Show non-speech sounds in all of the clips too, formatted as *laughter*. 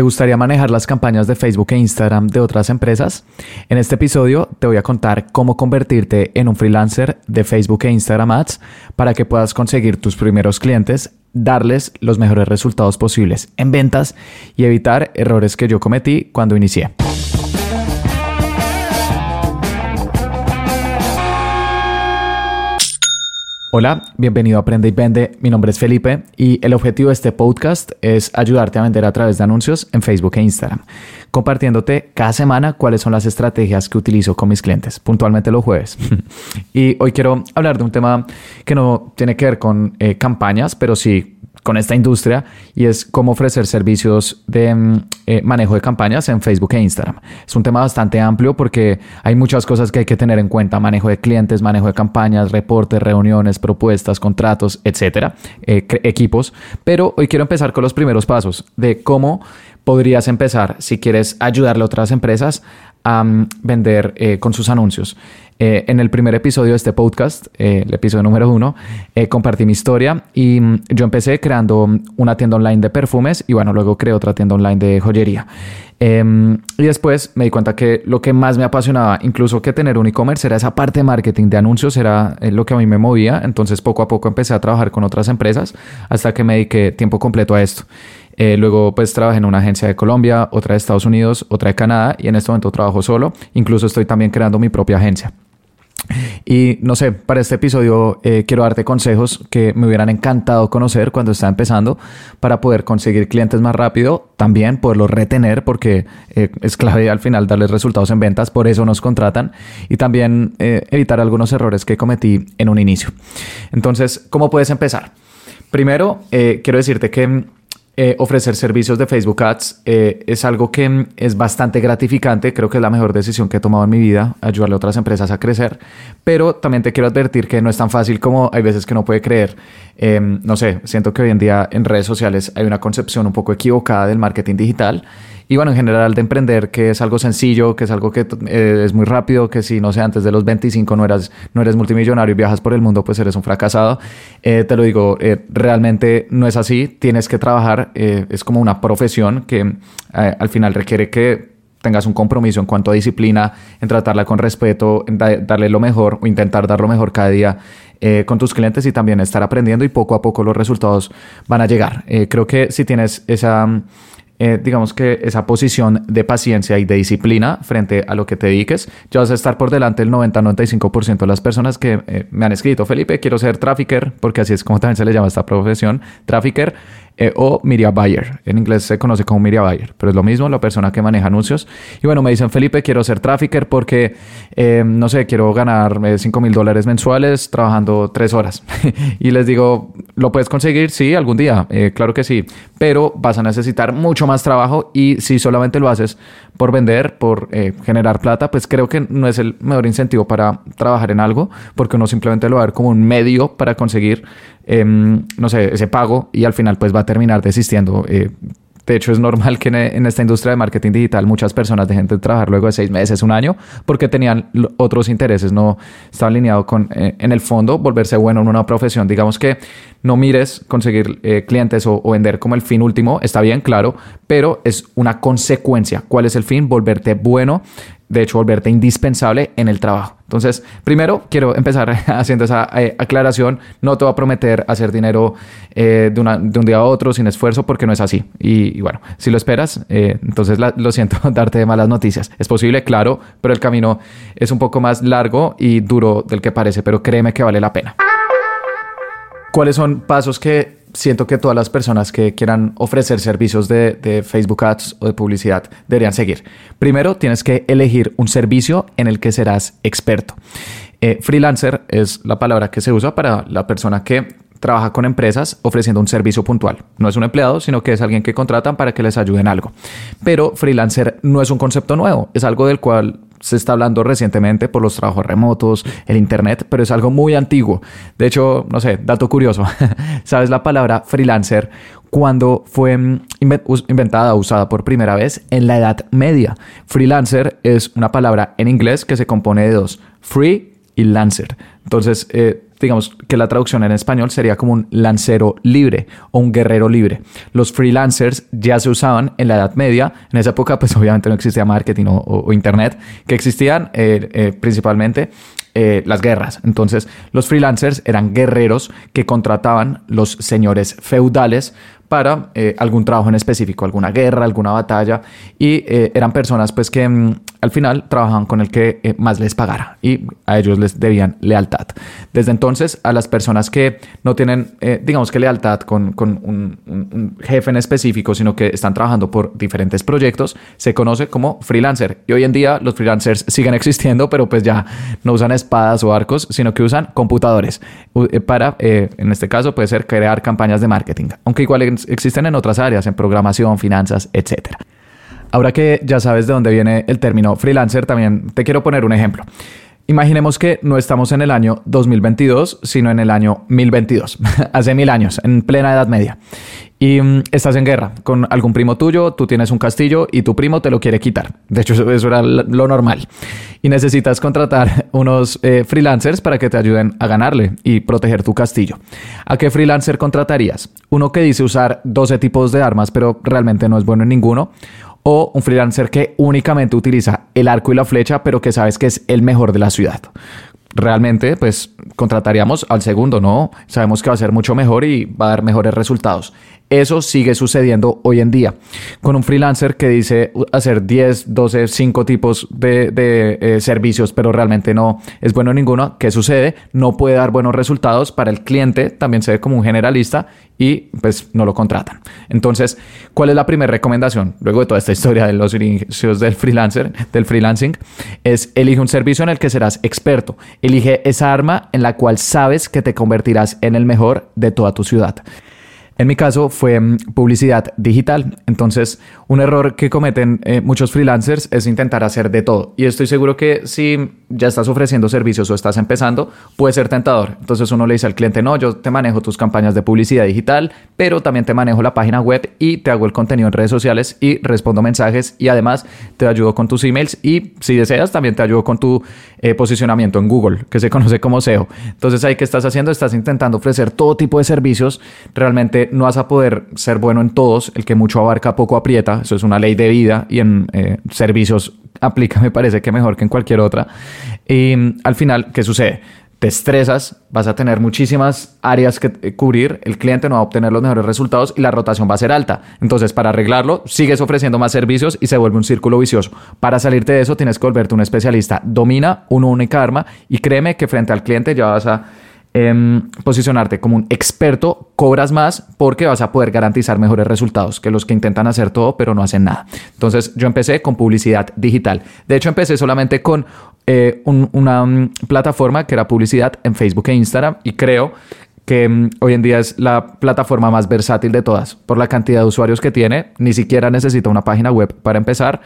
¿Te gustaría manejar las campañas de Facebook e Instagram de otras empresas? En este episodio te voy a contar cómo convertirte en un freelancer de Facebook e Instagram Ads para que puedas conseguir tus primeros clientes, darles los mejores resultados posibles en ventas y evitar errores que yo cometí cuando inicié. Hola, bienvenido a Aprende y Vende. Mi nombre es Felipe y el objetivo de este podcast es ayudarte a vender a través de anuncios en Facebook e Instagram, compartiéndote cada semana cuáles son las estrategias que utilizo con mis clientes, puntualmente los jueves. *laughs* y hoy quiero hablar de un tema que no tiene que ver con eh, campañas, pero sí con esta industria y es cómo ofrecer servicios de mm, eh, manejo de campañas en Facebook e Instagram. Es un tema bastante amplio porque hay muchas cosas que hay que tener en cuenta, manejo de clientes, manejo de campañas, reportes, reuniones, propuestas, contratos, etcétera, eh, equipos. Pero hoy quiero empezar con los primeros pasos de cómo podrías empezar si quieres ayudarle a otras empresas a mm, vender eh, con sus anuncios. Eh, en el primer episodio de este podcast, eh, el episodio número uno, compartí mi historia y mm, yo empecé creando una tienda online de perfumes y bueno, luego creé otra tienda online de joyería. Em, y después me di cuenta que lo que más me apasionaba, incluso que tener un e-commerce, era esa parte de marketing de anuncios, era lo que a mí me movía. Entonces poco a poco empecé a trabajar con otras empresas hasta que me dediqué tiempo completo a esto. Eh, luego pues trabajé en una agencia de Colombia, otra de Estados Unidos, otra de Canadá y en este momento trabajo solo. Incluso estoy también creando mi propia agencia. Y no sé, para este episodio eh, quiero darte consejos que me hubieran encantado conocer cuando estaba empezando para poder conseguir clientes más rápido, también poderlos retener porque eh, es clave al final darles resultados en ventas, por eso nos contratan y también evitar algunos errores que cometí en un inicio. Entonces, ¿cómo puedes empezar? Primero, quiero decirte que eh, ofrecer servicios de Facebook Ads eh, es algo que mm, es bastante gratificante. Creo que es la mejor decisión que he tomado en mi vida, ayudarle a otras empresas a crecer. Pero también te quiero advertir que no es tan fácil como hay veces que no puede creer. Em, no sé, siento que hoy en día en redes sociales hay una concepción un poco equivocada del marketing digital y bueno, en general de emprender, que es algo sencillo, que es algo que eh, es muy rápido, que si no sé, antes de los 25 no, eras, no eres multimillonario y viajas por el mundo, pues eres un fracasado. Eh, te lo digo, eh, realmente no es así. Tienes que trabajar, es como una profesión que al final requiere que tengas un compromiso en cuanto a disciplina, en tratarla con respeto, en darle lo mejor o intentar dar lo mejor cada día con tus clientes y también estar aprendiendo y poco a poco los resultados van a llegar. creo que si tienes esa eh, digamos que esa posición de paciencia y de disciplina frente a lo que te dediques, ya vas a estar por delante del 90-95% de las personas que eh, me han escrito, Felipe, quiero ser trafficker, porque así es como también se le llama esta profesión, trafficker, eh, o media buyer. En inglés se conoce como media buyer, pero es lo mismo, la persona que maneja anuncios. Y bueno, me dicen, Felipe, quiero ser trafficker porque, no sé, quiero ganar 5 mil dólares mensuales trabajando 3 horas. *laughs* y les digo, ¿lo puedes conseguir? Sí, algún día, claro que sí, pero vas a necesitar mucho más trabajo y si solamente lo haces por vender, por eh, generar plata, pues creo que no es el mejor incentivo para trabajar en algo, porque uno simplemente lo va a ver como un medio para conseguir, em, no sé, ese pago y al final pues va a terminar desistiendo. De hecho, es normal que en esta industria de marketing digital muchas personas dejen de trabajar luego de seis meses, un año, porque tenían otros intereses, no está alineado con, eh, en el fondo, volverse bueno en una profesión. Digamos que no mires conseguir eh, clientes o, o, vender como el fin último, está bien, claro, pero es una consecuencia. ¿Cuál es el fin? Volverte bueno de hecho, volverte indispensable en el trabajo. Entonces, primero quiero empezar *laughs* haciendo esa eh, aclaración. No te voy a prometer hacer dinero eh, de, un día a otro sin esfuerzo porque no es así. Y, bueno, si lo esperas, eh, entonces lo siento *laughs* darte de malas noticias. Es posible, claro, pero el camino es un poco más largo y duro del que parece, pero créeme que vale la pena. ¿Cuáles son pasos que siento que todas las personas que quieran ofrecer servicios de, Facebook Ads o de publicidad deberían seguir. Primero, tienes que elegir un servicio en el que serás experto. Eh, freelancer es la palabra que se usa para la persona que trabaja con empresas ofreciendo un servicio puntual. No es un empleado, sino que es alguien que contratan para que les ayuden algo. Pero freelancer no es un concepto nuevo, es algo del cual se está hablando recientemente por los trabajos remotos, el Internet, pero es algo muy antiguo. De hecho, no sé, dato curioso, *laughs* ¿sabes la palabra freelancer? Cuando fue mm, inventada, usada por primera vez en la Edad Media. Freelancer es una palabra en inglés que se compone de dos, free y lancer. Entonces, eh, digamos que la traducción en español sería como un lancero libre o un guerrero libre. Los freelancers ya se usaban en la Edad Media. En esa época, pues *laughs* obviamente no existía marketing o, internet, que existían eh, eh, principalmente eh, las guerras. Entonces, los freelancers eran guerreros que contrataban los señores feudales para algún trabajo en específico, alguna guerra, alguna batalla, y eran personas pues que mm, al final trabajaban con el que eh, más les pagara y a ellos les debían lealtad. Desde entonces, a las personas que no tienen, digamos que lealtad con, con un, jefe en específico, sino que están trabajando por diferentes proyectos, se conoce como freelancer. Y hoy en día los freelancers *laughs* siguen existiendo, pero pues ya no usan espadas o arcos, sino que usan computadores para, en este caso, puede ser crear campañas de marketing. Aunque igual existen en otras áreas, en programación, finanzas, etc. Ahora que ya sabes de dónde viene el término freelancer, también te quiero poner un ejemplo. Imaginemos que no estamos en el año 2022, sino en el año 1022, *laughs* hace mil años, en plena Edad Media. Y mm, estás en guerra con algún primo tuyo, tú tienes un castillo y tu primo te lo quiere quitar. De hecho, eso, era lo normal. Y necesitas contratar *laughs* unos eh, freelancers para que te ayuden a ganarle y proteger tu castillo. ¿A qué freelancer contratarías? Uno que dice usar 12 tipos de armas, pero realmente no es bueno en ninguno o un freelancer que únicamente utiliza el arco y la flecha, pero que sabes que es el mejor de la ciudad. Realmente, pues contrataríamos al segundo, ¿no? Sabemos que va a ser mucho mejor y va a dar mejores resultados. Eso sigue sucediendo hoy en día. Con un freelancer que dice hacer 10, 12, 5 tipos de, eh, servicios, pero realmente no es bueno ninguno, ¿qué sucede? No puede dar buenos resultados para el cliente, también se ve como un generalista y pues no lo contratan. Entonces, ¿cuál es la primera recomendación? Luego de toda esta historia de los inicios del freelancer, del freelancing, es elige un servicio en el que serás experto. Elige esa arma en la cual sabes que te convertirás en el mejor de toda tu ciudad. En mi caso fue mm, publicidad digital. Entonces, un error que cometen eh, muchos freelancers es intentar hacer de todo. Y estoy seguro que si ya estás ofreciendo servicios o estás empezando, puede ser tentador. Entonces uno le dice al cliente, no, yo te manejo tus campañas de publicidad digital, pero también te manejo la página web y te hago el contenido en redes sociales y respondo mensajes y además te ayudo con tus emails y si deseas también te ayudo con tu eh, posicionamiento en Google, que se conoce como SEO. Entonces ahí que estás haciendo, estás intentando ofrecer todo tipo de servicios. Realmente no vas a poder ser bueno en todos. El que mucho abarca, poco aprieta. Eso es una ley de vida y en eh, servicios aplica, *laughs* me parece que mejor que en cualquier otra. Y mm, al final, ¿qué sucede? Te estresas, vas a tener muchísimas áreas que eh, cubrir, el cliente no va a obtener los mejores resultados y la rotación va a ser alta. Entonces, para arreglarlo, sigues ofreciendo más servicios y se vuelve un círculo vicioso. Para salirte de eso, tienes que volverte un especialista. Domina una única arma y créeme que frente al cliente ya vas a Em, posicionarte como un experto, cobras más porque vas a poder garantizar mejores resultados que los que intentan hacer todo pero no hacen nada. Entonces yo empecé con publicidad digital. De hecho empecé solamente con eh, una mm, plataforma que era publicidad en Facebook e Instagram y creo que mm, hoy en día es la plataforma más versátil de todas por la cantidad de usuarios que tiene. Ni siquiera necesita una página web para empezar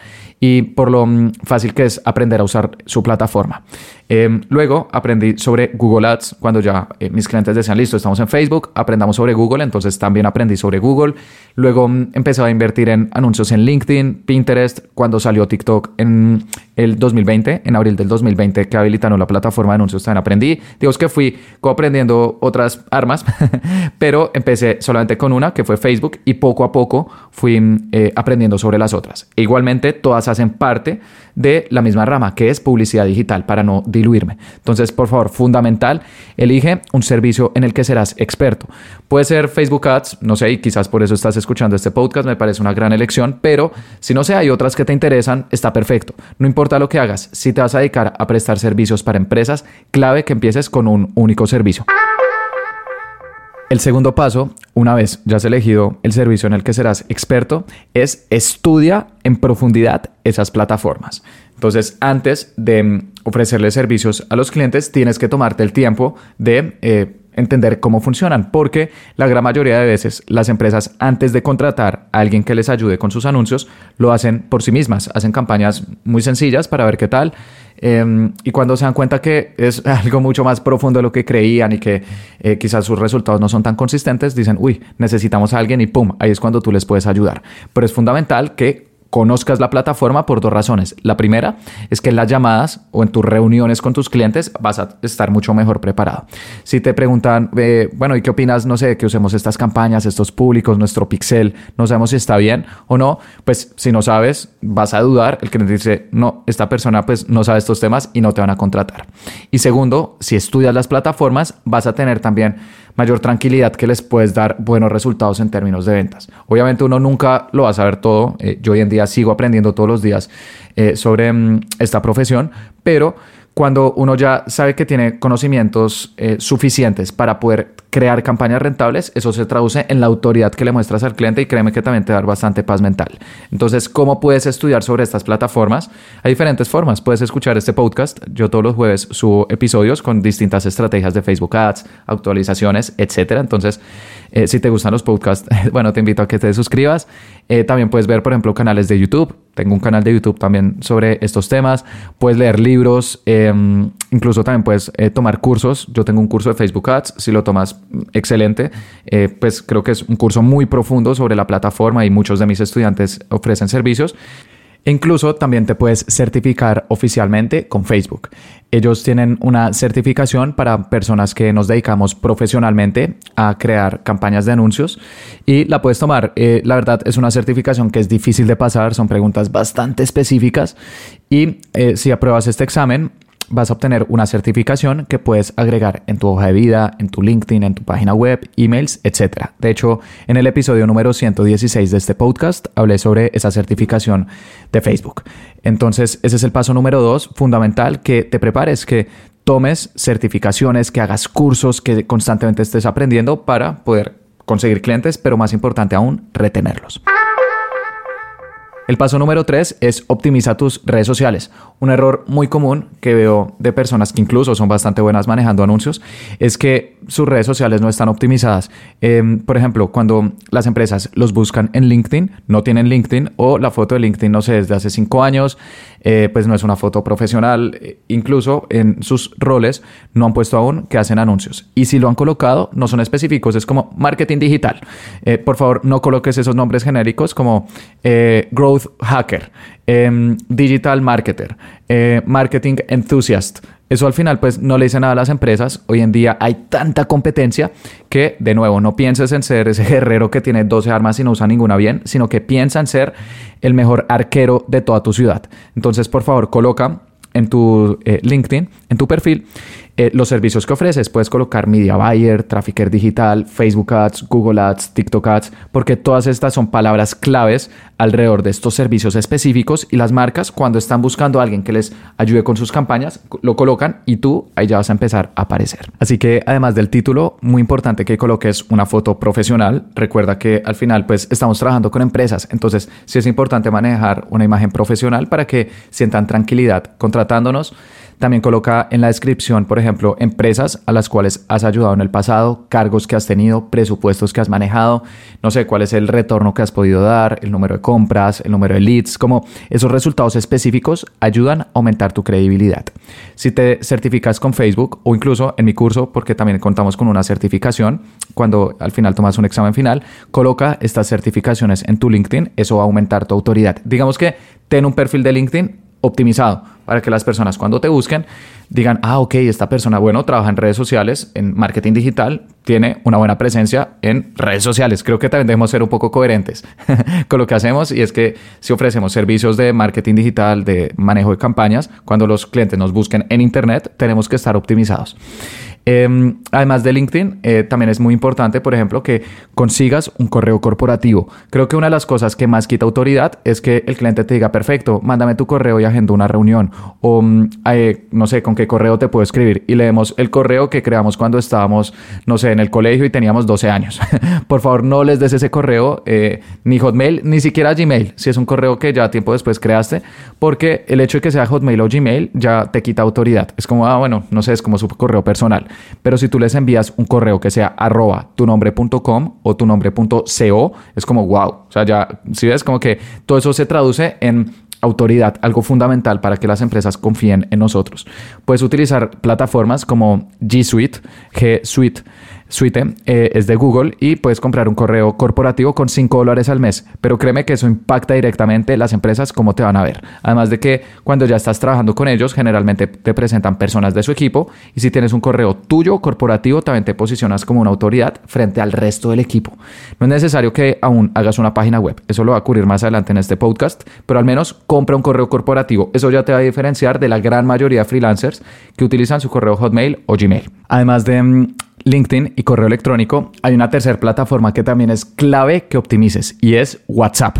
y por lo mm, fácil que es aprender a usar su plataforma. Em, luego aprendí sobre Google Ads cuando ya eh, mis clientes decían, listo, estamos en Facebook, aprendamos sobre Google, entonces también aprendí sobre Google. Luego mm, empecé a invertir en anuncios en LinkedIn, Pinterest, cuando salió TikTok en el 2020, en abril del 2020 que habilitaron la plataforma de anuncios, también aprendí. Digo que fui aprendiendo otras armas, *laughs* pero empecé solamente con una que fue Facebook y poco a poco fui mm, eh, aprendiendo sobre las otras. E igualmente todas hacen parte de la misma rama que es publicidad digital para no diluirme. Entonces, por favor, fundamental, elige un servicio en el que serás experto. Puede ser Facebook Ads, no sé, y quizás por eso estás escuchando este podcast, me parece una gran elección, pero si no sé, hay otras que te interesan, está perfecto. No importa lo que hagas, si te vas a dedicar a prestar servicios para empresas, clave que empieces con un único servicio. El segundo paso, una vez ya has elegido el servicio en el que serás experto, es estudia en profundidad esas plataformas. Entonces, antes de ofrecerle servicios a los clientes, tienes que tomarte el tiempo de eh, entender cómo funcionan, porque la gran mayoría de veces las empresas antes de contratar a alguien que les ayude con sus anuncios, lo hacen por sí mismas, hacen campañas muy sencillas para ver qué tal, em, y cuando se dan cuenta que es *laughs* algo mucho más profundo de lo que creían y que eh, quizás sus resultados no son tan consistentes, dicen, uy, necesitamos a alguien y pum, ahí es cuando tú les puedes ayudar. Pero es fundamental que conozcas la plataforma por dos razones. La primera es que en las llamadas o en tus reuniones con tus clientes vas a estar mucho mejor preparado. Si te preguntan, eh, bueno, ¿y qué opinas? No sé, que usemos estas campañas, estos públicos, nuestro pixel, no sabemos si está bien o no, pues si no sabes, vas a dudar. El cliente dice, no, esta persona pues no sabe estos temas y no te van a contratar. Y segundo, si estudias las plataformas, vas a tener también mayor tranquilidad que les puedes dar buenos resultados en términos de ventas. Obviamente uno nunca lo va a saber todo. Eh, yo hoy en día sigo aprendiendo todos los días eh, sobre mm, esta profesión, pero cuando uno ya sabe que tiene conocimientos eh, suficientes para poder crear campañas rentables, eso se traduce en la autoridad que le muestras al cliente y créeme que también te da bastante paz mental. Entonces, ¿cómo puedes estudiar sobre estas plataformas? Hay diferentes formas. Puedes escuchar este podcast. Yo todos los jueves subo episodios con distintas estrategias de Facebook Ads, actualizaciones, etcétera. Entonces, eh, si te gustan los podcasts, *laughs* bueno, te invito a que te suscribas. Eh, también puedes ver, por ejemplo, canales de YouTube. Tengo un canal de YouTube también sobre estos temas. Puedes leer libros. Em, incluso también puedes eh, tomar cursos. Yo tengo un curso de Facebook Ads. Si lo tomas, excelente. pues creo que es un curso muy profundo sobre la plataforma y muchos de mis estudiantes ofrecen servicios. Incluso también te puedes certificar oficialmente con Facebook. Ellos tienen una certificación para personas que nos dedicamos profesionalmente a crear campañas de anuncios y la puedes tomar. Eh, la verdad es una certificación que es difícil de pasar, son preguntas bastante específicas y eh, si apruebas este examen vas a obtener una certificación que puedes agregar en tu hoja de vida, en tu LinkedIn, en tu página web, emails, etc. De hecho, en el episodio número 116 de este podcast hablé sobre esa certificación de Facebook. Entonces, ese es el paso número dos, fundamental, que te prepares, que tomes certificaciones, que hagas cursos, que constantemente estés aprendiendo para poder conseguir clientes, pero más importante aún, retenerlos. El paso número tres es optimiza tus redes sociales. Un error muy común que veo de personas que incluso son bastante buenas manejando anuncios es que sus redes sociales no están optimizadas. Em, por ejemplo, cuando las empresas los buscan en LinkedIn, no tienen LinkedIn o la foto de LinkedIn, no sé, desde hace cinco años, eh, pues no es una foto profesional. Eh, incluso en sus roles no han puesto aún que hacen anuncios. Y si lo han colocado, no son específicos, es como marketing digital. Eh, por favor, no coloques esos nombres genéricos como growth hacker, em, digital marketer, marketing enthusiast. Eso al final pues no le dice nada a las empresas. Hoy en día hay tanta competencia que de nuevo no pienses en ser ese guerrero que tiene 12 armas y no usa ninguna bien, sino que piensa en ser el mejor arquero de toda tu ciudad. Entonces por favor coloca en tu eh, LinkedIn, en tu perfil, eh, los servicios que ofreces. Puedes colocar Media Buyer, Trafficker Digital, Facebook Ads, Google Ads, TikTok Ads, porque todas estas son palabras claves alrededor de estos servicios específicos y las marcas cuando están buscando a alguien que les ayude con sus campañas, lo colocan y tú ahí ya vas a empezar a aparecer. Así que además del título, muy importante que coloques una foto profesional. Recuerda que al final pues estamos trabajando con empresas, entonces sí es importante manejar una imagen profesional para que sientan tranquilidad contratándonos. También coloca en la descripción, por ejemplo, empresas a las cuales has ayudado en el pasado, cargos que has tenido, presupuestos que has manejado, no sé cuál es el retorno que has podido dar, el número de compras, el número de leads, como esos resultados específicos ayudan a aumentar tu credibilidad. Si te certificas con Facebook o incluso en mi curso, porque también contamos con una certificación, cuando al final tomas un examen final, coloca estas certificaciones en tu LinkedIn, eso va a aumentar tu autoridad. Digamos que ten un perfil de LinkedIn optimizado para que las personas cuando te busquen digan, ah, ok, esta persona, bueno, trabaja en redes sociales, en marketing digital, tiene una buena presencia en redes sociales. Creo que también debemos ser un poco coherentes *laughs* con lo que hacemos y es que si ofrecemos servicios de marketing digital, de manejo de campañas, cuando los clientes nos busquen en Internet, tenemos que estar optimizados. Em, además de LinkedIn, eh, también es muy importante, por ejemplo, que consigas un correo corporativo. Creo que una de las cosas que más quita autoridad es que el cliente te diga, perfecto, mándame tu correo y agenda una reunión. O mm, eh, no sé con qué correo te puedo escribir. Y leemos el correo que creamos cuando estábamos, no sé, en el colegio y teníamos 12 años. *laughs* por favor, no les des ese correo, eh, ni Hotmail, ni siquiera Gmail, si es un correo que ya tiempo después creaste, porque el hecho de que sea Hotmail o Gmail ya te quita autoridad. Es como, ah, bueno, no sé, es como su correo personal. Pero si tú les envías un correo que sea arroba tu nombre.com o tu nombre.co, es como wow. O sea, ya, si ves, como que todo eso se traduce en autoridad, algo fundamental para que las empresas confíen en nosotros. Puedes utilizar plataformas como G Suite, G Suite, Suite eh, es de Google y puedes comprar un correo corporativo con 5 dólares al mes. Pero créeme que eso impacta directamente las empresas, cómo te van a ver. Además de que cuando ya estás trabajando con ellos, generalmente te presentan personas de su equipo y si tienes un correo tuyo corporativo, también te posicionas como una autoridad frente al resto del equipo. No es necesario que aún hagas una página web. Eso lo va a cubrir más adelante en este podcast, pero al menos compra un correo corporativo. Eso ya te va a diferenciar de la gran mayoría de freelancers que utilizan su correo Hotmail o Gmail. Además de mm, LinkedIn y correo electrónico, hay una tercera plataforma que también es clave que optimices y es WhatsApp.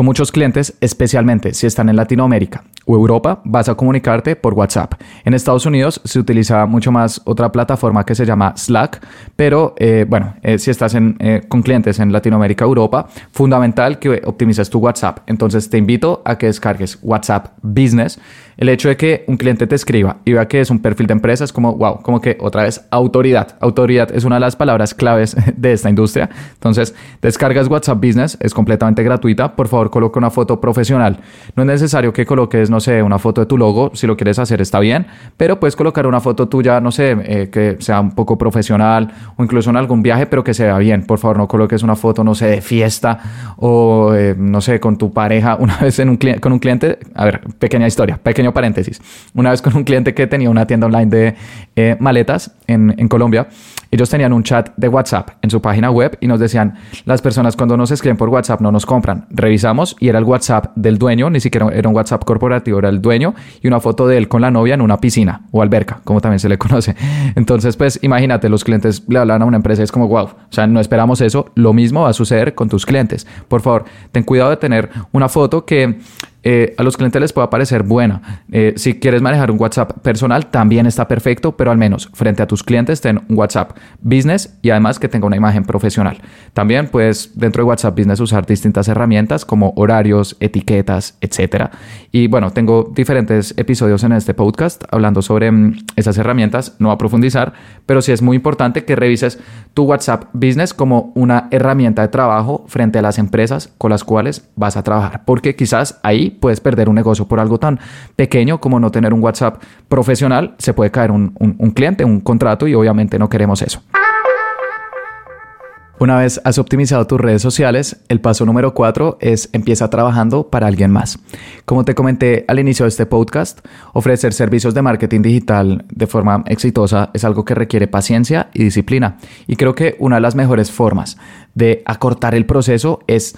Con muchos clientes, especialmente si están en Latinoamérica o Europa, vas a comunicarte por WhatsApp. En Estados Unidos se utiliza mucho más otra plataforma que se llama Slack, pero eh, bueno, eh, si estás eh, con clientes en Latinoamérica o Europa, fundamental que optimices tu WhatsApp. Entonces te invito a que descargues WhatsApp Business. El hecho de que un cliente te escriba y vea que es un perfil de empresa es como, wow, como que otra vez autoridad. Autoridad es una de las palabras claves *laughs* de esta industria. Entonces, descargas WhatsApp Business, es completamente gratuita. Por favor, coloca una foto profesional. No es necesario que coloques, no sé, una foto de tu logo. Si lo quieres hacer, está bien. Pero puedes colocar una foto tuya, no sé, eh, que sea un poco profesional o incluso en algún viaje, pero que se vea bien. Por favor, no coloques una foto, no sé, de fiesta o, eh, no sé, con tu pareja. Una vez en un con un cliente, a ver, pequeña historia, pequeño paréntesis. Una vez con un cliente que tenía una tienda online de eh, maletas en Colombia, ellos tenían un chat de WhatsApp en su página web y nos decían, las personas cuando nos escriben por WhatsApp no nos compran. Revisamos y era el WhatsApp del dueño, ni siquiera era un WhatsApp corporativo, era el dueño y una foto de él con la novia en una piscina o alberca, como también se le *laughs* conoce. Entonces, pues imagínate, los clientes le hablan a una empresa y es como, wow, o sea, no esperamos eso. Lo mismo va a suceder con tus clientes. Por favor, ten cuidado de tener una foto que eh, a los clientes les puede parecer buena. Eh, si quieres manejar un WhatsApp personal, también está perfecto, pero al menos frente a tus clientes ten un WhatsApp Business y además que tenga una imagen profesional. También puedes dentro de WhatsApp Business usar distintas herramientas como horarios, etiquetas, etc. Y bueno, tengo diferentes episodios en este podcast hablando sobre mm, esas herramientas, no a profundizar, pero sí es muy importante que revises tu WhatsApp Business como una herramienta de trabajo frente a las empresas con las cuales vas a trabajar, porque quizás ahí puedes perder un negocio por algo tan pequeño como no tener un WhatsApp profesional. Se puede caer un, un cliente, un contrato y obviamente no queremos eso. Una vez has optimizado tus redes sociales, el paso número cuatro es empieza trabajando para alguien más. Como te comenté al inicio de este podcast, ofrecer servicios de marketing digital de forma exitosa es algo que requiere paciencia y disciplina. Y creo que una de las mejores formas de acortar el proceso es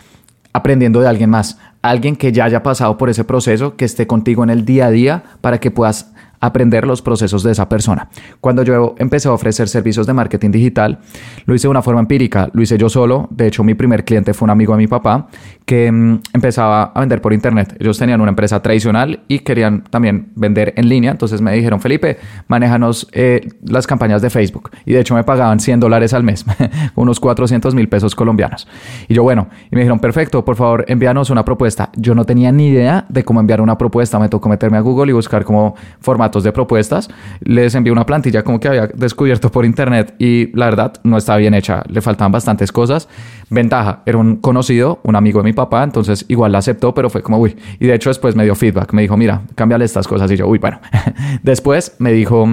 aprendiendo de alguien más, alguien que ya haya pasado por ese proceso, que esté contigo en el día a día para que puedas aprender los procesos de esa persona. Cuando yo empecé a ofrecer servicios de marketing digital, lo hice de una forma empírica, lo hice yo solo. De hecho, mi primer cliente fue un amigo de mi papá que mm, empezaba a vender por internet. Ellos tenían una empresa tradicional y querían también vender en línea. Entonces me dijeron, Felipe, manéjanos eh, las campañas de Facebook. Y de hecho me pagaban 100 dólares al mes, *laughs* unos 400 mil pesos colombianos. Y yo, bueno, y me dijeron, perfecto, por favor, envíanos una propuesta. Yo no tenía ni idea de cómo enviar una propuesta. Me tocó meterme a Google y buscar como de propuestas, les envié una plantilla como que había descubierto por internet y la verdad no estaba bien hecha, le faltaban bastantes cosas. Ventaja, era un conocido, un amigo de mi papá, entonces igual la aceptó, pero fue como, uy, y de hecho después me dio feedback, me dijo, mira, cámbiale estas cosas y yo, uy, bueno. *laughs* después me dijo,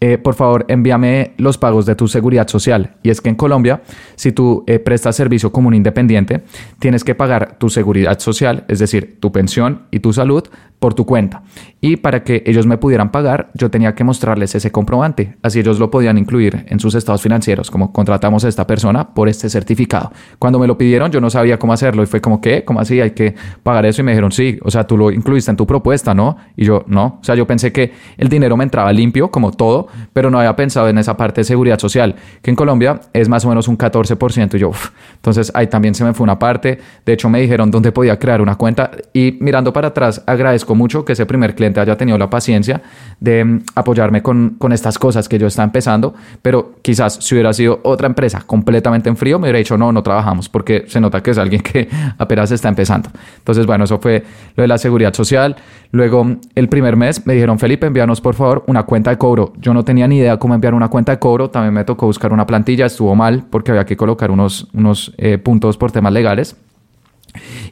eh, por favor, envíame los pagos de tu seguridad social. Y es que en Colombia, si tú eh, prestas servicio como un independiente, tienes que pagar tu seguridad social, es decir, tu pensión y tu salud, por tu cuenta. Y para que ellos me pudieran pagar, yo tenía que mostrarles ese comprobante. Así ellos lo podían incluir en sus estados financieros, como contratamos a esta persona por este certificado. Cuando me lo pidieron, yo no sabía cómo hacerlo y fue como, ¿qué? ¿Cómo así? Hay que pagar eso. Y me dijeron, sí, o sea, tú lo incluiste en tu propuesta, ¿no? Y yo, no. O sea, yo pensé que el dinero me entraba limpio, como todo, pero no había pensado en esa parte de seguridad social, que en Colombia es más o menos un 14%. Y yo, entonces ahí también se me fue una parte. De hecho, me dijeron dónde podía crear una cuenta. Y mirando para atrás, agradezco mucho que ese primer cliente haya tenido la paciencia de mm, apoyarme con, con estas cosas que yo estaba empezando. Pero quizás si hubiera sido otra empresa completamente en frío, me hubiera dicho, no, no trabajamos, porque se nota que es alguien *laughs* que apenas está empezando. Entonces, bueno, eso fue lo de la seguridad social. Luego, el primer mes me dijeron, Felipe, envíanos por favor una cuenta de cobro. Yo no tenía ni idea cómo enviar una cuenta de cobro. También me tocó buscar una plantilla. Estuvo mal porque había que colocar unos, unos eh, puntos por temas legales.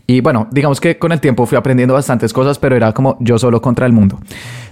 Y bueno, digamos que con el tiempo fui aprendiendo bastantes cosas, pero era como yo solo contra el mundo.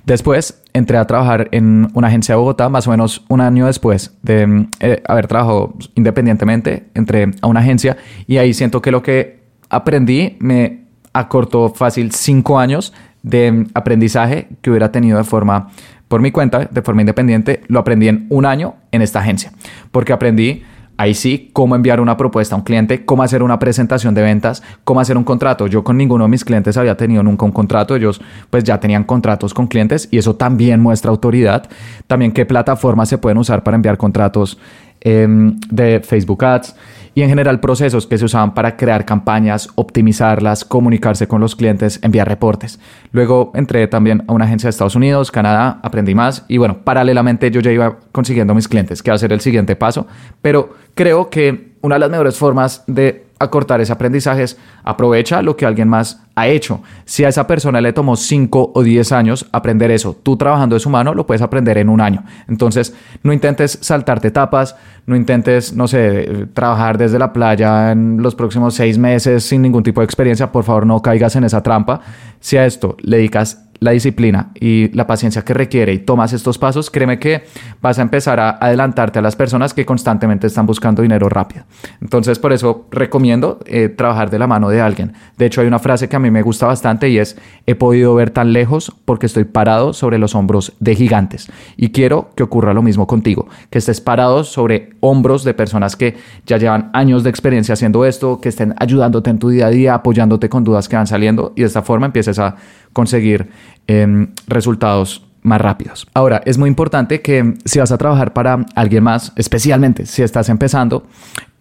Después entré a trabajar en una agencia de Bogotá, más o menos un año después de eh, haber trabajado independientemente, entré a una agencia y ahí siento que lo que aprendí me acortó fácil cinco años de aprendizaje que hubiera tenido de forma por mi cuenta, de forma independiente, lo aprendí en un año en esta agencia, porque aprendí ahí sí cómo enviar una propuesta a un cliente, cómo hacer una presentación de ventas, cómo hacer un contrato. Yo con ninguno de mis clientes había tenido nunca un contrato, ellos pues ya tenían contratos con clientes y eso también muestra autoridad. También qué plataformas se pueden usar para enviar contratos em, de Facebook Ads y en general procesos que se usaban para crear campañas, optimizarlas, comunicarse con los clientes, enviar reportes. Luego entré también a una agencia de Estados Unidos, Canadá, aprendí más y bueno, paralelamente yo ya iba consiguiendo mis clientes, que va a ser el siguiente paso, pero creo que una de las mejores formas de acortar ese aprendizaje es aprovecha lo que alguien más ha hecho. Si a esa persona le tomó 5 o 10 años aprender eso, tú trabajando de su mano lo puedes aprender en un año. Entonces, no intentes saltarte etapas, no intentes, no sé, trabajar desde la playa en los próximos 6 meses sin ningún tipo de experiencia. Por favor, no caigas en esa trampa. Si a esto le dedicas la disciplina y la paciencia que requiere y tomas estos pasos, créeme que vas a empezar a adelantarte a las personas que constantemente están buscando dinero rápido. Entonces, por eso recomiendo eh, trabajar de la mano de alguien. De hecho, hay una frase que a mí me gusta bastante y es, he podido ver tan lejos porque estoy parado sobre los hombros de gigantes. Y quiero que ocurra lo mismo contigo, que estés parado sobre hombros de personas que ya llevan años de experiencia haciendo esto, que estén ayudándote en tu día a día, apoyándote con dudas que van saliendo y de esta forma empieces a conseguir em, resultados más rápidos. Ahora, es muy importante que si vas a trabajar para alguien más, especialmente si estás empezando,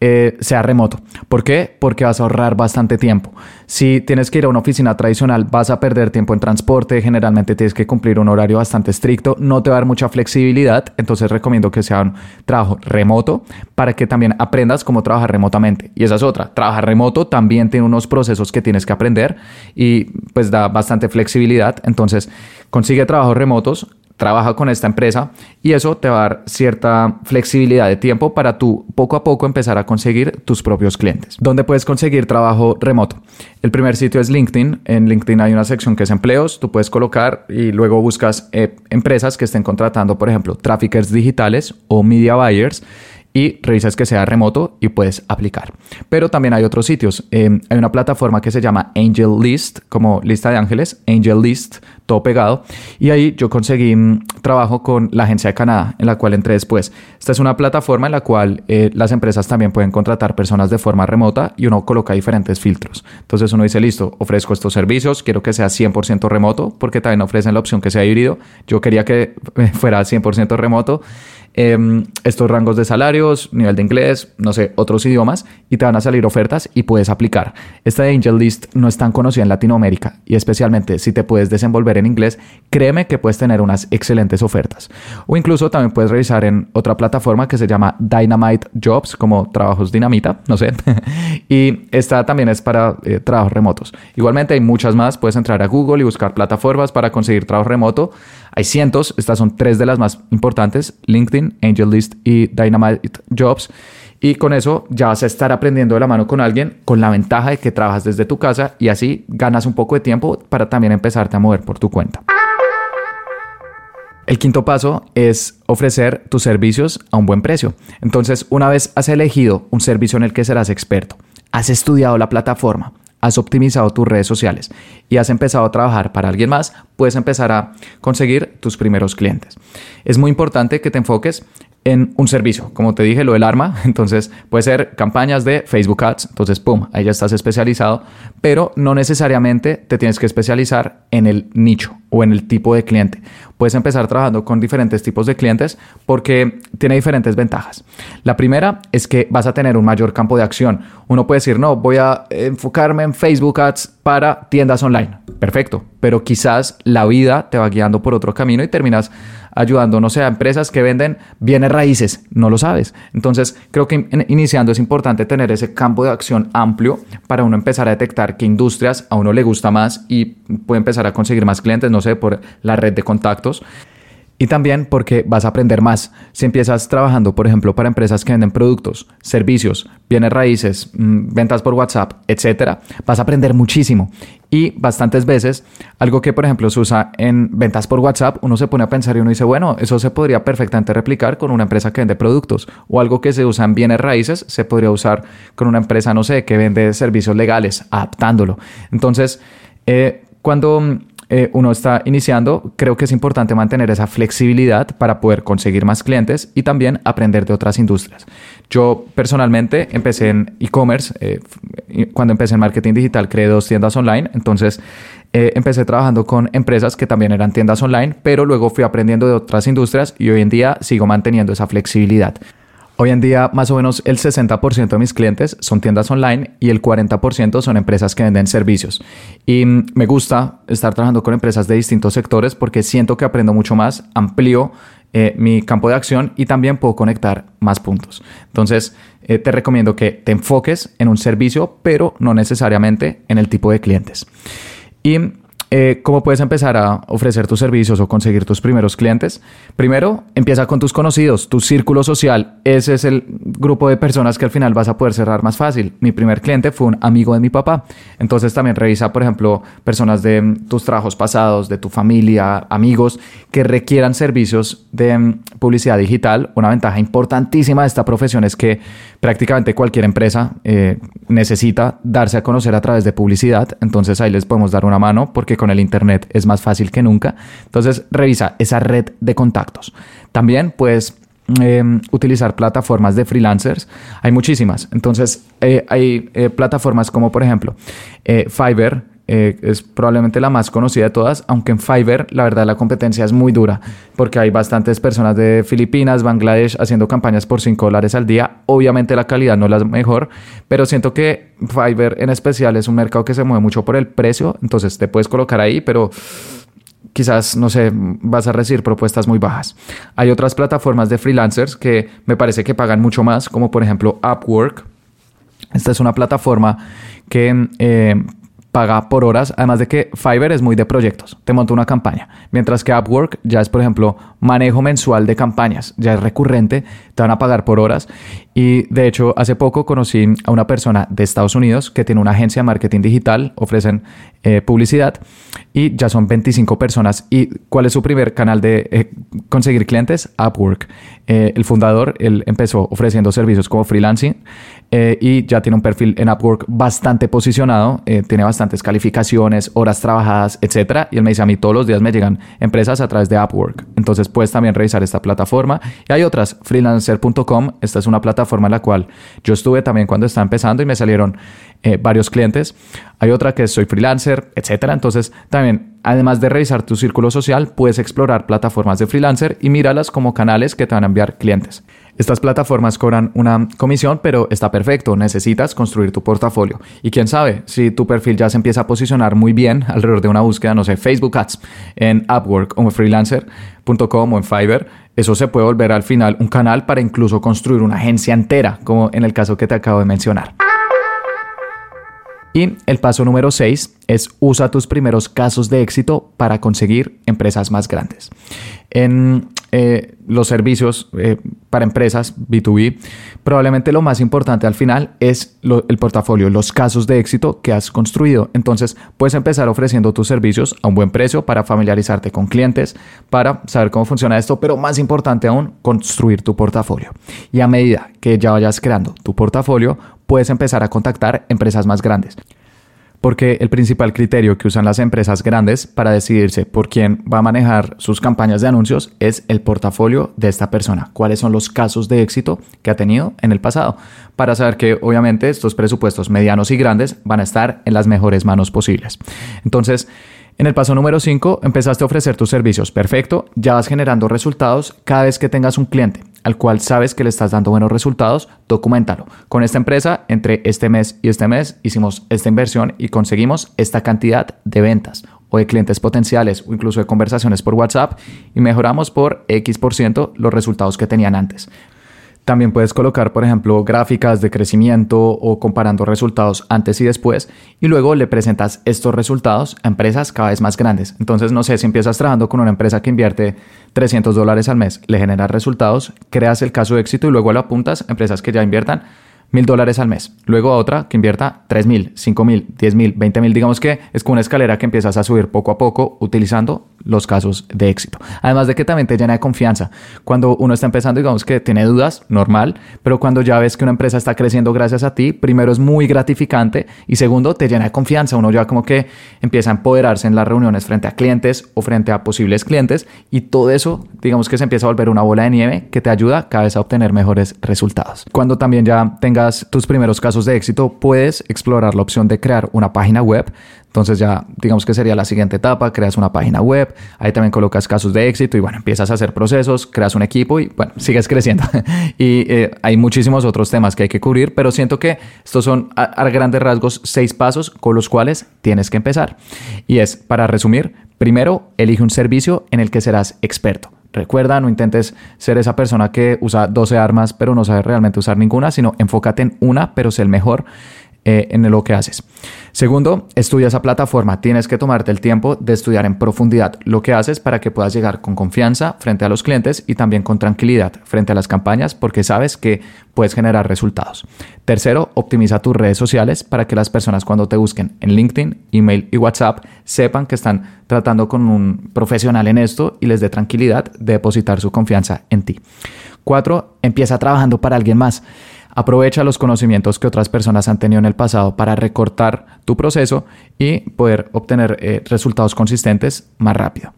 eh, sea remoto. ¿Por qué? Porque vas a ahorrar bastante tiempo. Si tienes que ir a una oficina tradicional, vas a perder tiempo en transporte, generalmente tienes que cumplir un horario bastante estricto, no te va a dar mucha flexibilidad, entonces recomiendo que sea un trabajo remoto para que también aprendas cómo trabajar remotamente. Y esa es otra, trabajar remoto también tiene unos procesos que tienes que aprender y pues da bastante flexibilidad, entonces consigue trabajos remotos trabaja con esta empresa y eso te va a dar cierta flexibilidad de tiempo para tú poco a poco empezar a conseguir tus propios clientes. ¿Dónde puedes conseguir trabajo remoto? El primer sitio es LinkedIn. En LinkedIn hay una sección que es empleos. Tú puedes colocar y luego buscas eh, empresas que estén contratando, por ejemplo, traffickers digitales o media buyers y revisas que sea remoto y puedes aplicar. Pero también hay otros sitios. Eh, hay una plataforma que se llama Angel List, como lista de ángeles, Angel List, todo pegado. Y ahí yo conseguí un trabajo con la agencia de Canadá, en la cual entré después. Esta es una plataforma en la cual eh, las empresas también pueden contratar personas de forma remota y uno coloca diferentes filtros. Entonces uno dice, listo, ofrezco estos servicios, quiero que sea 100% remoto, porque también ofrecen la opción que sea híbrido. Yo quería que fuera 100% remoto. Em, estos rangos de salarios, nivel de inglés, no sé, otros idiomas y te van a salir ofertas y puedes aplicar. Esta de Angel List no es tan conocida en Latinoamérica y especialmente si te puedes desenvolver en inglés, créeme que puedes tener unas excelentes ofertas. O incluso también puedes revisar en otra plataforma que se llama Dynamite Jobs, como trabajos dinamita, no sé. *laughs* y esta también es para eh, trabajos remotos. Igualmente hay muchas más, puedes entrar a Google y buscar plataformas para conseguir trabajo remoto. Hay cientos, estas son tres de las más importantes, LinkedIn, AngelList y Dynamite Jobs. Y con eso ya vas a estar aprendiendo de la mano con alguien con la ventaja de que trabajas desde tu casa y así ganas un poco de tiempo para también empezarte a mover por tu cuenta. El quinto paso es ofrecer tus servicios a un buen precio. Entonces, una vez has elegido un servicio en el que serás experto, has estudiado la plataforma, has optimizado tus redes sociales y has empezado a trabajar para alguien más, puedes empezar a conseguir tus primeros clientes. Es muy importante que te enfoques en un servicio. Como te dije, lo del arma, *laughs* entonces puede ser campañas de Facebook Ads, entonces, ¡pum!, ahí ya estás especializado, pero no necesariamente te tienes que especializar en el nicho o en el tipo de cliente. Puedes empezar trabajando con diferentes tipos de clientes porque tiene diferentes ventajas. La primera es que vas a tener un mayor campo de acción. Uno puede decir, no, voy a enfocarme en Facebook Ads para tiendas online. Perfecto, pero quizás la vida te va guiando por otro camino y terminas ayudando, no sé, a empresas que venden bienes raíces, no lo sabes. Entonces, creo que iniciando es importante tener ese campo de acción amplio para uno empezar a detectar qué industrias a uno le gusta más y puede empezar a conseguir más clientes, no sé, por la red de contactos. Y también porque vas a aprender más. Si empiezas trabajando, por ejemplo, para empresas que venden productos, servicios, bienes raíces, mm, ventas por WhatsApp, etcétera, vas a aprender muchísimo. Y bastantes veces, algo que por ejemplo se usa en ventas por WhatsApp, uno se pone a pensar y uno dice, bueno, eso se podría perfectamente replicar con una empresa que vende productos. O algo que se usa en bienes raíces, se podría usar con una empresa, no sé, que vende servicios legales, adaptándolo. Entonces, eh, cuando eh, uno está iniciando, creo que es importante mantener esa flexibilidad para poder conseguir más clientes y también aprender de otras industrias. Yo personalmente empecé en e-commerce, eh, cuando empecé en marketing digital creé dos tiendas online, entonces eh, empecé trabajando con empresas que también eran tiendas online, pero luego fui aprendiendo de otras industrias y hoy en día sigo manteniendo esa flexibilidad. Hoy en día, más o menos el 60% de mis clientes son tiendas online y el 40% son empresas que venden servicios. Y mm, me gusta estar trabajando con empresas de distintos sectores porque siento que aprendo mucho más, amplío eh, mi campo de acción y también puedo conectar más puntos. Entonces, eh, te recomiendo que te enfoques en un servicio, pero no necesariamente en el tipo de clientes. Y eh, ¿Cómo puedes empezar a ofrecer tus servicios o conseguir tus primeros clientes? Primero, empieza con tus conocidos, tu círculo social. Ese es el grupo de personas que al final vas a poder cerrar más fácil. Mi primer cliente fue un amigo de mi papá. Entonces también revisa, por ejemplo, personas de mm, tus trabajos pasados, de tu familia, amigos que requieran servicios de mm, publicidad digital. Una ventaja importantísima de esta profesión es que prácticamente cualquier empresa eh, necesita darse a conocer a través de publicidad. Entonces ahí les podemos dar una mano porque con el Internet es más fácil que nunca. Entonces, revisa esa red de contactos. También puedes em, utilizar plataformas de freelancers. Hay muchísimas. Entonces, eh, hay eh, plataformas como, por ejemplo, eh, Fiverr, eh, es probablemente la más conocida de todas, aunque en Fiverr la verdad la competencia es muy dura porque hay bastantes personas de Filipinas, Bangladesh haciendo campañas por 5 dólares al día. Obviamente la calidad no es la mejor, pero siento que Fiverr en especial es un mercado que se mueve mucho por el precio, entonces te puedes colocar ahí, pero quizás, no sé, vas a recibir propuestas muy bajas. Hay otras plataformas de freelancers que me parece que pagan mucho más, como por ejemplo Upwork. Esta es una plataforma que eh, paga por horas, además de que Fiverr es muy de proyectos, te monta una campaña, mientras que Upwork ya es, por ejemplo, manejo mensual de campañas, ya es recurrente, te van a pagar por horas y de hecho hace poco conocí a una persona de Estados Unidos que tiene una agencia de marketing digital, ofrecen eh, publicidad y ya son 25 personas. ¿Y cuál es su primer canal de eh, conseguir clientes? Upwork. Eh, el fundador, él empezó ofreciendo servicios como freelancing y ya tiene un perfil en Upwork bastante posicionado, tiene calificaciones, horas trabajadas, etc. Y él me dice, a mí todos los días me llegan empresas a través de Upwork. Entonces puedes también revisar esta plataforma. Y hay otras, freelancer.com, esta es una plataforma en la cual yo estuve también cuando estaba empezando y me salieron varios clientes. Hay otra que Soy Freelancer, etcétera. Entonces, también, además de revisar tu círculo social, puedes explorar plataformas de freelancer y míralas como canales que te van a enviar clientes. Estas plataformas cobran una comisión, pero está perfecto. Necesitas construir tu portafolio. Y quién sabe, si tu perfil ya se empieza a posicionar muy bien alrededor de una búsqueda, no sé, Facebook Ads, en Upwork o en freelancer.com o en Fiverr, eso se puede volver al final un canal para incluso construir una agencia entera, como en el caso que te acabo de mencionar. Y el paso número 6 es usa tus primeros casos de éxito para conseguir empresas más grandes. En eh, los servicios eh, para empresas B2B, probablemente lo más importante al final es el portafolio, los casos de éxito que has construido. Entonces puedes empezar ofreciendo tus servicios a un buen precio para familiarizarte con clientes, para saber cómo funciona esto, pero más importante aún, construir tu portafolio. Y a medida que ya vayas creando tu portafolio, puedes empezar a contactar empresas más grandes porque el principal criterio que usan las empresas grandes para decidirse por quién va a manejar sus campañas de anuncios es el portafolio de esta persona, cuáles son los casos de éxito que ha tenido en el pasado, para saber que obviamente estos presupuestos medianos y grandes van a estar en las mejores manos posibles. Entonces, en el paso número 5, empezaste a ofrecer tus servicios. Perfecto, ya vas generando resultados cada vez que tengas un cliente al cual sabes que le estás dando buenos resultados, documentalo. Con esta empresa, entre este mes y este mes, hicimos esta inversión y conseguimos esta cantidad de ventas o de clientes potenciales o incluso de conversaciones por WhatsApp y mejoramos por X% los resultados que tenían antes. También puedes colocar, por ejemplo, gráficas de crecimiento o comparando resultados antes y después y luego le presentas estos resultados a empresas cada vez más grandes. Entonces, no sé, si empiezas trabajando con una empresa que invierte 300 dólares al mes, le generas resultados, creas el caso de éxito y luego lo apuntas a empresas que ya inviertan mil dólares al mes. Luego a otra que invierta tres mil, cinco mil, diez mil, veinte mil. Digamos que es como una escalera que empiezas a subir poco a poco utilizando los casos de éxito. Además de que también te llena de confianza. Cuando uno está empezando, digamos que tiene dudas, normal, pero cuando ya ves que una empresa está creciendo gracias a ti, primero es muy gratificante y segundo te llena de confianza. Uno ya como que empieza a empoderarse en las reuniones frente a clientes o frente a posibles clientes y todo eso, digamos que se empieza a volver una bola de nieve que te ayuda cada vez a obtener mejores resultados. Cuando también ya tengas tus primeros casos de éxito, puedes explorar la opción de crear una página web entonces ya digamos que sería la siguiente etapa, creas una página web, ahí también colocas casos de éxito y bueno, empiezas a hacer procesos, creas un equipo y bueno, *laughs* sigues creciendo. y eh, hay muchísimos otros temas que hay que cubrir, pero siento que estos son a, a grandes rasgos seis pasos con los cuales tienes que empezar. Y es, para resumir, primero, elige un servicio en el que serás experto. Recuerda, no intentes ser esa persona que usa 12 armas pero no sabe realmente usar ninguna, sino enfócate en una, pero sé el mejor. Eh, en lo que haces. Segundo, estudia esa plataforma. Tienes que tomarte el tiempo de estudiar en profundidad lo que haces para que puedas llegar con confianza frente a los clientes y también con tranquilidad frente a las campañas porque sabes que puedes generar resultados. Tercero, optimiza tus redes sociales para que las personas cuando te busquen en LinkedIn, email y WhatsApp sepan que están tratando con un profesional en esto y les dé tranquilidad de depositar su confianza en ti. Cuatro, empieza trabajando para alguien más. Aprovecha los conocimientos que otras personas han tenido en el pasado para recortar tu proceso y poder obtener eh, resultados consistentes más rápido.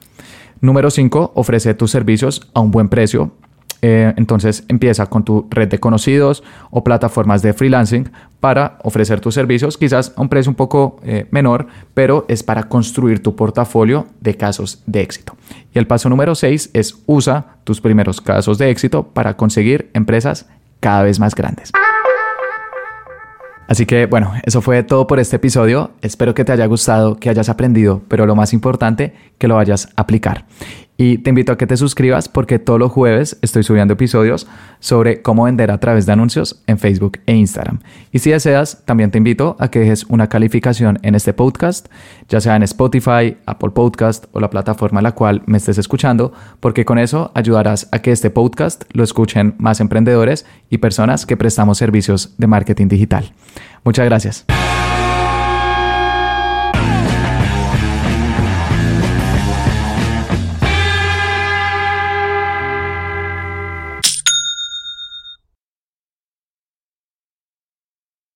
Número 5. Ofrece tus servicios a un buen precio. Eh, entonces empieza con tu red de conocidos o plataformas de freelancing para ofrecer tus servicios, quizás a un precio un poco eh, menor, pero es para construir tu portafolio de casos de éxito. Y el paso número 6 es usa tus primeros casos de éxito para conseguir empresas cada vez más grandes. Así que bueno, eso fue todo por este episodio. Espero que te haya gustado, que hayas aprendido, pero lo más importante, que lo vayas a aplicar. Y te invito a que te suscribas porque todos los jueves estoy subiendo episodios sobre cómo vender a través de anuncios en Facebook e Instagram. Y si deseas, también te invito a que dejes una calificación en este podcast, ya sea en Spotify, Apple Podcast o la plataforma en la cual me estés escuchando, porque con eso ayudarás a que este podcast lo escuchen más emprendedores y personas que prestamos servicios de marketing digital. Muchas gracias.